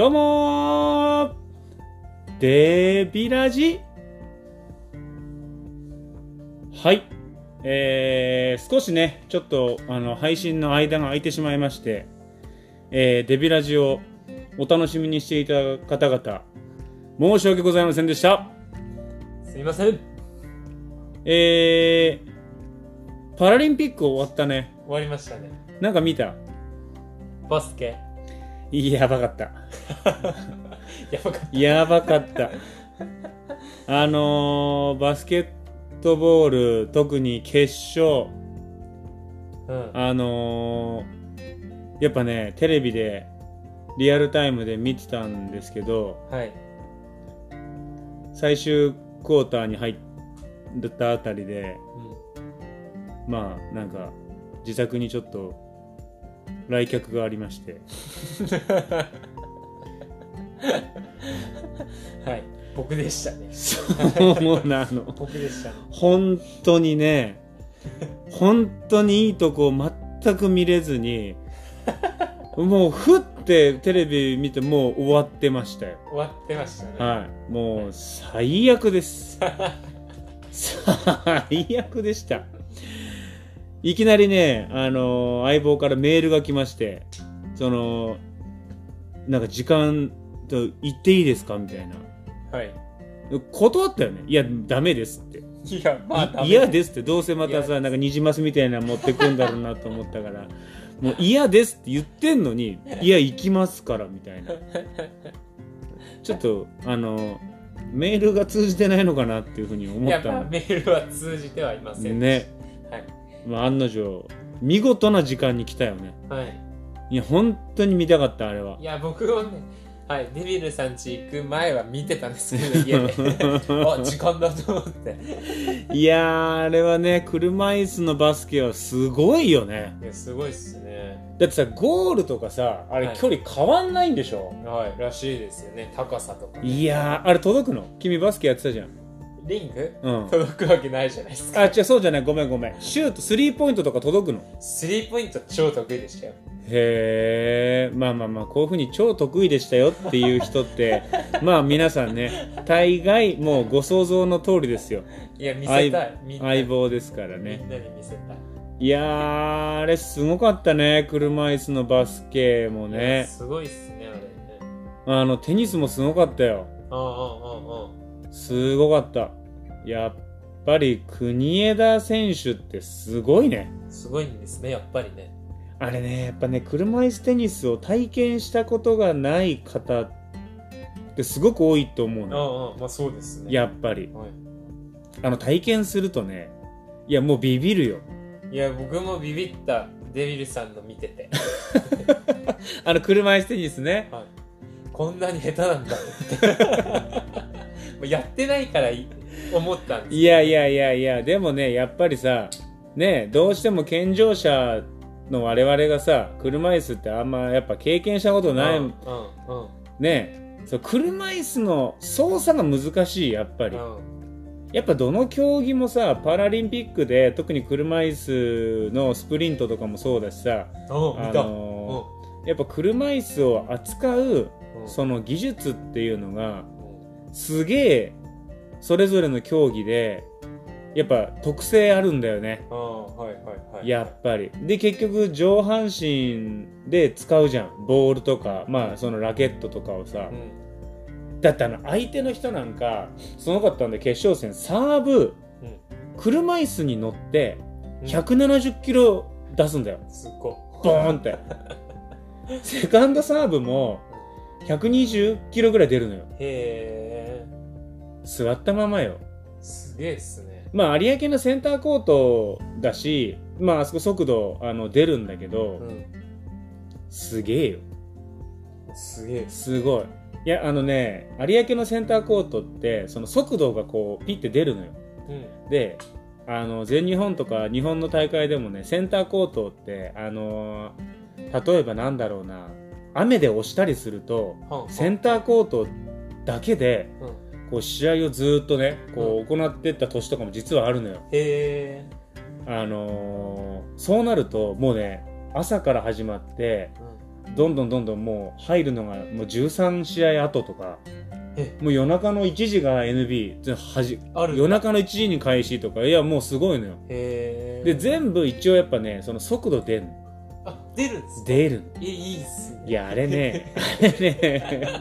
どうもーデビラジはい。えー、少しね、ちょっと、あの、配信の間が空いてしまいまして、えー、デビラジをお楽しみにしていた方々、申し訳ございませんでした。すいません終えー、パラリンピック終わったね。わりましたねなんか見た？バスケやばかった。やばかっやばかった。あのー、バスケットボール、特に決勝、たうん。あのー、やっぱね、テレビで、リアルタイムで見てたんですけど、はい。最終クォーターに入ったあたりで、うん。まあ、なんか、自宅にちょっと、来客がありまして、はい僕でしたねそうなの。僕でしたね本当にね、本当にいいとこ全く見れずに、もうふってテレビ見てもう終わってましたよ。終わってましたねはい。もう最悪です。最悪でした。いきなりね、あの相棒からメールが来まして、その、なんか時間と言っていいですかみたいな。はい。断ったよね。いや、ダメですって。いやまあダメ。嫌ですって。どうせまた嫌さなんかニジマスみたいなの持ってくんだろうなと思ったから。もう嫌ですって言ってんのに いや行きますからみたいな。ちょっとあのメールが通じてないのかなっていうふうにい思ったの。やまあメールは通じてはいませんね、はいまあ、案の定見事な時間に来たよね。はい。いや本当に見たかったあれは。いや僕もねはい。デビルさん家行く前は見てたんですけど家で。あ時間だと思って。いやーあれはね車椅子のバスケはすごいよね。いやすごいっすね。だってさゴールとかさあれはい。距離変わんないんでしょ、はいらしいですよね。高さとかいやーあれ届くの？君バスケやってたじゃんリング？うん。届くわけないじゃないですか。あ違うそうじゃない。ごめんごめん。シュートスリーポイントとか届くの？スリーポイント超得意でしたよ。へえまあまあまあこういうふうに超得意でしたよっていう人って まあ皆さんね大概もうご想像の通りですよ。いや見せ相たい。みんな相棒ですからみねんなに見せたい。いやーあれすごかったね。車椅子のバスケもいやねすごいっすねあれね。あのテニスもすごかったよ。うんうんうんうんすごかった。やっぱり国枝選手ってすごいね。すごいんですねやっぱりね。あれねやっぱね車椅子テニスを体験したことがない方ってすごく多いと思ううのんうんまあそうですね。やっぱり。はい。あの体験するとねいやもうビビるよ。いや僕もビビった。デビルさんの見てて、あの車椅子テニスね。はい、こんなに下手なんだって やってないからい思ったんですいやいやいやいやでもねやっぱりさねどうしても健常者の我々がさ車椅子ってあんまやっぱ経験したことない、うんうんうん。ねそう車椅子の操作が難しいやっぱり、うん。やっぱどの競技もさパラリンピックで特に車椅子のスプリントとかもそうだしさ、あのーやっぱ車椅子を扱うその技術っていうのがすげえそれぞれの競技でやっぱ特性あるんだよね。うんはいはいはい。やっぱり。で結局上半身で使うじゃん。ボールとかまあそのラケットとかをさ、うん。だってあの相手の人なんかすごかったんで決勝戦サーブうん。車椅子に乗ってうん。170キロ出すんだよ。すっごい。ボーンって。セカンドサーブも120キロぐらい出るのよ。へえ座ったままよ。すげえっすね。まあ有明のセンターコートだしまああそこ速度あの出るんだけど、うんすげえよ。すげえ。すごい。いやあのね有明のセンターコートってその速度がこうピッて出るのよ。うん。であの全日本とか日本の大会でもねセンターコートってあの例えばなんだろうな雨で押したりするとセンターコートだけでうんこう試合をずっとねこう行ってった年とかも実はあるのよ、へえあのーそうなるともうね朝から始まってどんどんどんどんもう入るのがもう13試合後とかえもう夜中の1時が NB 全はじある。夜中の1時に開始とかいやもうすごいのよ。へえで全部一応やっぱねその速度出んの。あ出るんですか？出る。のえいいっすね。いやあれね あれね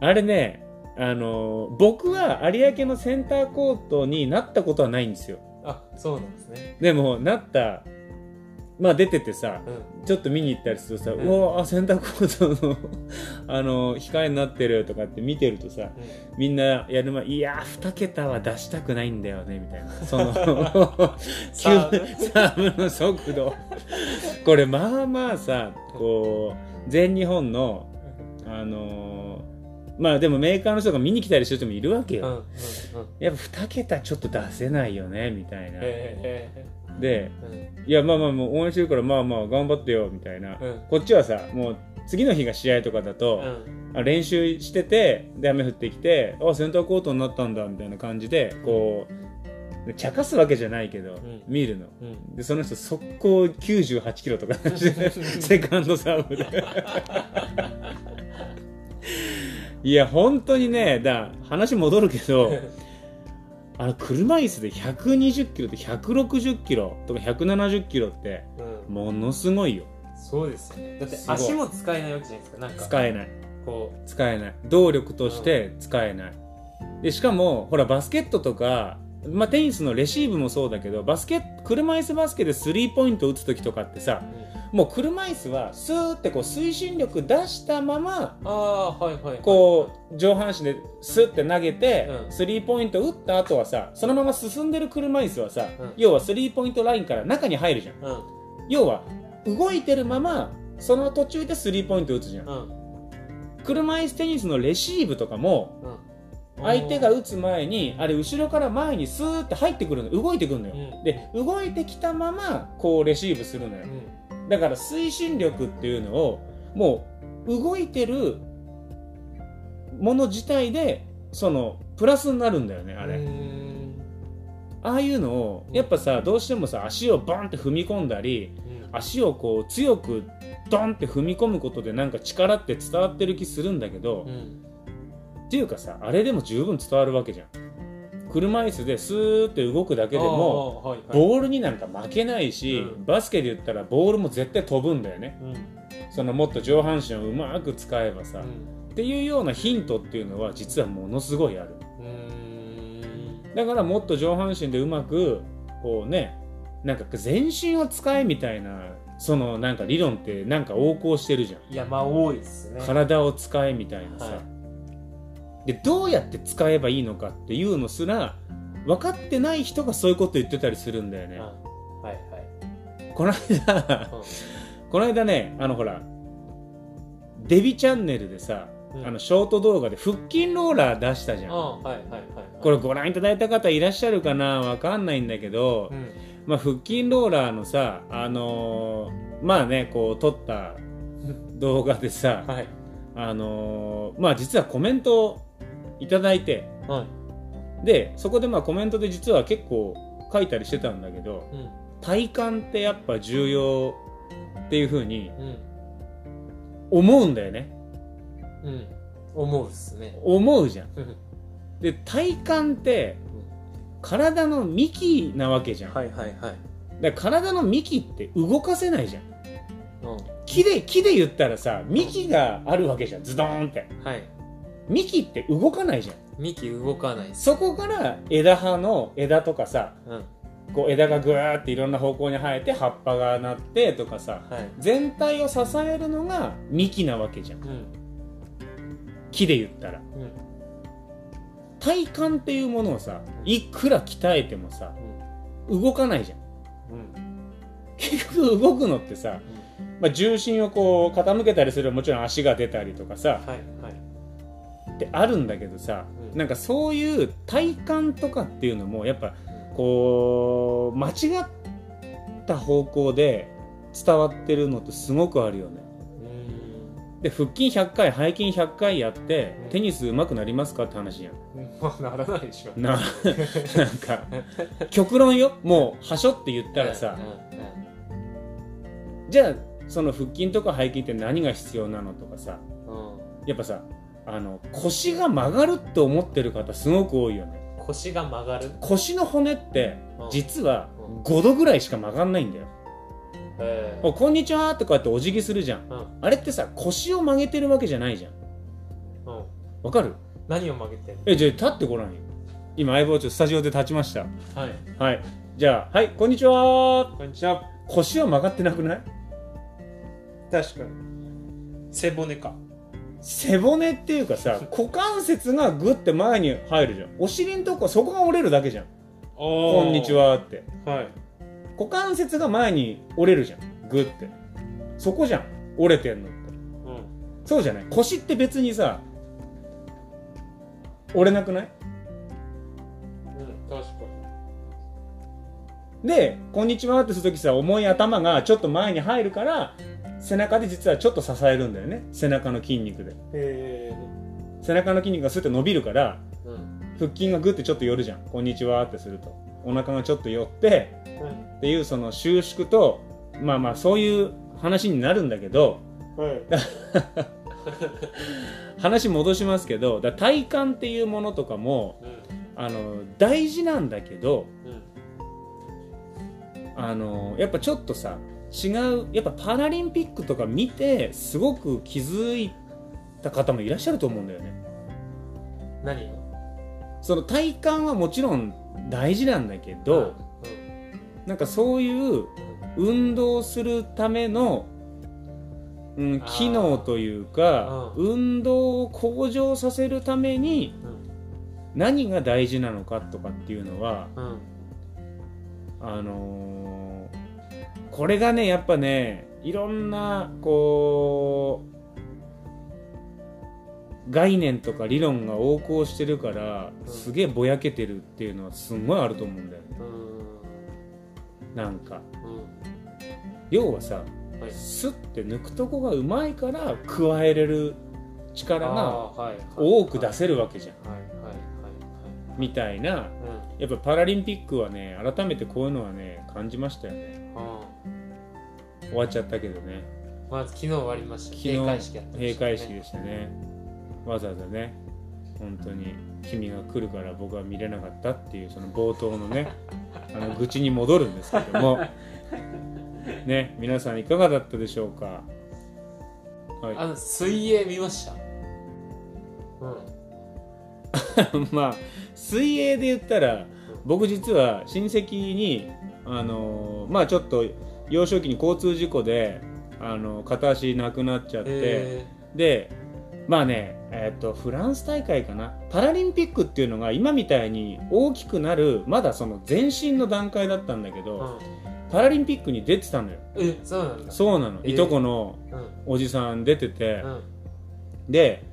あれねあの僕は有明のセンターコートになったことはないんですよ。あそうなんですね。でもなったまあ出ててさうん。ちょっと見に行ったりするとさ、ううんわあセンターコートの あの控えになってるとかって見てるとさみんなやる前いやー2桁は出したくないんだよねみたいな。その サーブ。の速度。これまあまあさこう全日本のあのーまあでもメーカーの人が見に来たりする人もいるわけよ、うんうんうん。やっぱ2桁ちょっと出せないよねみたいな、へでえいやまあまあもう応援してるからまあまあ頑張ってよみたいな、うん。こっちはさもう次の日が試合とかだうと、ん。あ練習しててで雨降ってきてあセンターコートになったんだみたいな感じでこう茶化すわけじゃないけど、ん。見るの。うん。でその人速攻98キロとか セカンドサーブで いや本当にねだ話戻るけど あの車椅子で120キロと160キロとか170キロってうん。ものすごいよ。そうですよね。だって足も使えないわけじゃないですか。なんか使えない。こ使えない。動力として使えない、でしかもほらバスケットとか、まあ、テニスのレシーブもそうだけどバスケ車椅子バスケでスリーポイント打つ時とかってさう、もう車椅子はスーってこう推進力出したままああはいはいはい。こう上半身でスッて投げて、うん。スリーポイント打った後はさそのまま進んでる車椅子はさ、うん。要はスリーポイントラインから中に入るじゃん。うん。要は動いてるままその途中でスリーポイント打つじゃん。うん。車椅子テニスのレシーブとかもうん。相手が打つ前にあれ後ろから前にスーって入ってくるの。動いてくるのよ、うん。で動いてきたままこうレシーブするのよ。うんだから推進力っていうのをもう動いてるもの自体でそのプラスになるんだよねあれ、ああいうのをやっぱさどうしてもさ足をバンって踏み込んだりうん。足をこう強くドンって踏み込むことでなんか力って伝わってる気するんだけど、うん。っていうかさあれでも十分伝わるわけじゃん車椅子でスーって動くだけでもあーはいはい。ボールになんか負けないし、うん。バスケで言ったらボールも絶対飛ぶんだよね。うん。そのもっと上半身をうまく使えばさ、うん。っていうようなヒントっていうのは実はものすごいある。だからもっと上半身でうまくこうねなんか全身を使えみたいなそのなんか理論ってなんか横行してるじゃん。いやまあ多いっすね。体を使えみたいなさ、はいでどうやって使えばいいのかっていうのすら分かってない人がそういうこと言ってたりするんだよね、うん。はいはい。この間うん。この間ねあのほらデビチャンネルでさ、うん。あのショート動画で腹筋ローラー出したじゃん、ああはいはいはいはい。これご覧いただいた方いらっしゃるかな？わかんないんだけど、うん。まあ、腹筋ローラーのさあのーまあねこう撮った 動画でさ、はい。あのーまあ実はコメントをいただいて。はい。でそこでまあコメントで実は結構書いたりしてたんだけどうん。体幹ってやっぱ重要っていうふうにうん。思うんだよね。うん。思うっすね。思うじゃん。うん。で体幹って体の幹なわけじゃん、はいはいはい。だ体の幹って動かせないじゃん。うん。木で木で言ったらさ幹があるわけじゃん。ズドーンって。はい幹って動かないじゃん。幹動かないそこから枝葉の枝とかさうん。こう枝がぐーっていろんな方向に生えて葉っぱがなってとかさはい。全体を支えるのが幹なわけじゃん。うん。木で言ったら。うん。体幹っていうものをさいくら鍛えてもさ動かないじゃん。うん。結局動くのってさ、まあ、重心をこう傾けたりすればもちろん足が出たりとかさはいはいってあるんだけどさ、うん。なんかそういう体幹とかっていうのもやっぱこう間違った方向で伝わってるのってすごくあるよね。うん。で腹筋100回背筋100回やってうん。テニス上手くなりますかって話やん。まあならないでしょ。な なんか極論よ。もうはしょって言ったらさじゃあその腹筋とか背筋って何が必要なのとかさうん。やっぱさあの腰が曲がるって思ってる方すごく多いよね。腰が曲がる？腰の骨ってうん。実はうん。5度ぐらいしか曲がんないんだよ。え「おこんにちは」ってこうやってお辞儀するじゃん。ーうん。あれってさ腰を曲げてるわけじゃないじゃん。うん。わかる？何を曲げてんの？えじゃあ立ってごらんよ。今相棒ちょっとスタジオで立ちました。はい。はい。じゃあはいこんにちは。こんにちは。腰は曲がってなくない？確かに。背骨か背骨っていうかさ 股関節がグッて前に入るじゃん。お尻のとこそこが折れるだけじゃん。ここんにちはって。はい。股関節が前に折れるじゃん。グッて。そこじゃん。折れてんのって。うん。そうじゃない？腰って別にさ折れなくない？うん確かで「こんにちは」ってするときさ重い頭がちょっと前に入るから背中で実はちょっと支えるんだよね。背中の筋肉で。背中の筋肉がスッて伸びるからえうん。腹筋がグッてちょっと寄るじゃん「こんにちは」ってすると。お腹がちょっと寄ってっていうその収縮とまあまあそういう話になるんだけどはい。話戻しますけどだ体幹っていうものとかもうん。あの大事なんだけどうん。あのやっぱちょっとさ違うやっぱパラリンピックとか見てすごく気づいた方もいらっしゃると思うんだよね。何がその体幹はもちろん大事なんだけど、なんかそういう運動するための、うん、機能というか、う運動を向上させるためにうん。何が大事なのかとかっていうのはうん。あのーこれがねやっぱねいろんなこう概念とか理論が横行してるから、うん。すげえぼやけてるっていうのはすんごいあると思うんだよね。うん。なんか。うん。要はさはい。スッて抜くとこがうまいから加えれる力が多く出せるわけじゃん。みたいなうんやっぱパラリンピックはね改めてこういうのはね感じましたよね。あ終わっちゃったけどね。ーまず昨日終わりました。昨日閉会式やってましたね。閉会式でしたね。わざわざね本当に君が来るから僕は見れなかったっていうその冒頭のね あの愚痴に戻るんですけども。ね皆さんいかがだったでしょうか？はい。あの水泳見ました？うん。まあ水泳で言ったら僕実は親戚にあのまあちょっと幼少期に交通事故であの片足なくなっちゃって、え。でまあねえっとフランス大会かな？パラリンピックっていうのが今みたいに大きくなるまだその前身の段階だったんだけど、ーうん。パラリンピックに出てたのよ。えそうなんだ。そうなの、え。ーいとこのうん。おじさん出てて、うん。で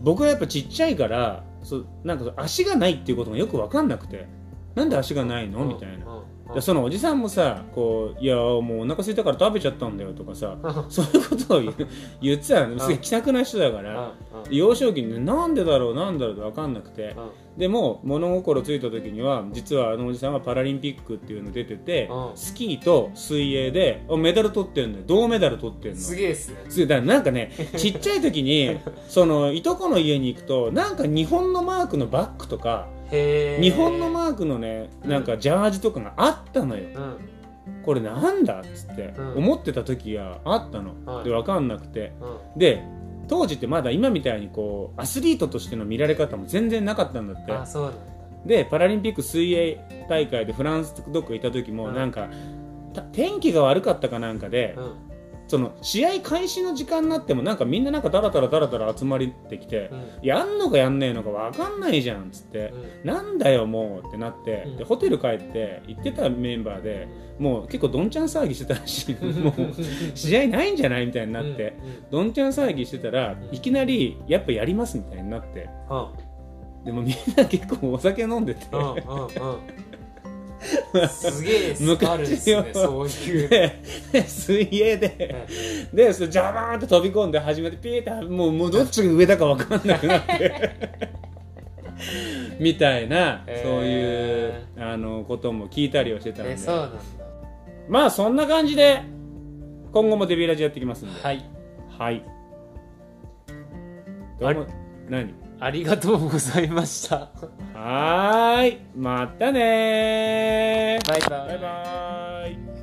僕はやっぱちっちゃいからそうなんか足がないっていうことがよく分かんなくて。なんで足がないの？みたいな、でそのおじさんもさこう「いやもうお腹空いたから食べちゃったんだよ」とかさそういうことを言ってたの。すげえ気さくな人だからうん。幼少期にねなんでだろうなんだろうって分かんなくて。うん。でも物心ついた時には実はあのおじさんはパラリンピックっていうの出ててうん。スキーと水泳であメダル取ってんのよ。銅メダル取ってんの。すげえっすね。すげえだからなんかねちっちゃい時に そのいとこの家に行くとなんか日本のマークのバッグとか日本のマークのねなんかジャージとかがあったのよ。うん。これなんだっつってうん。思ってた時があったの、はい。で分かんなくて。うん。で当時ってまだ今みたいにこうアスリートとしての見られ方も全然なかったんだって。でパラリンピック水泳大会でフランスどっか行った時もうん。なんか、た天気が悪かったかなんかで、うんその試合開始の時間になってもなんかみんななんかダラダラダラダラ集まってきて、うん。やんのかやんねえのか分かんないじゃんっつって、なんだよもうってなって、うん。でホテル帰って行ってたメンバーでもう結構どんちゃん騒ぎしてたらしい もう試合ないんじゃないみたいになって、どんちゃん騒ぎしてたらうん。いきなりやっぱやりますみたいになって。うんうん。でもみんな結構お酒飲んでて、うんうんうんすげえあるんですねそういう。で水泳で。でそれジャバーンって飛び込んで始めてピーってもうもうどっちが上だか分かんなくなって。みたいな、そういうあのことも聞いたりはしてたんで。えそうなんだ。まあそんな感じで今後もデビラジやっていきますんで。はい。はい。何？ありがとうございました。はーい。またねー。バイバイ。バイバーイ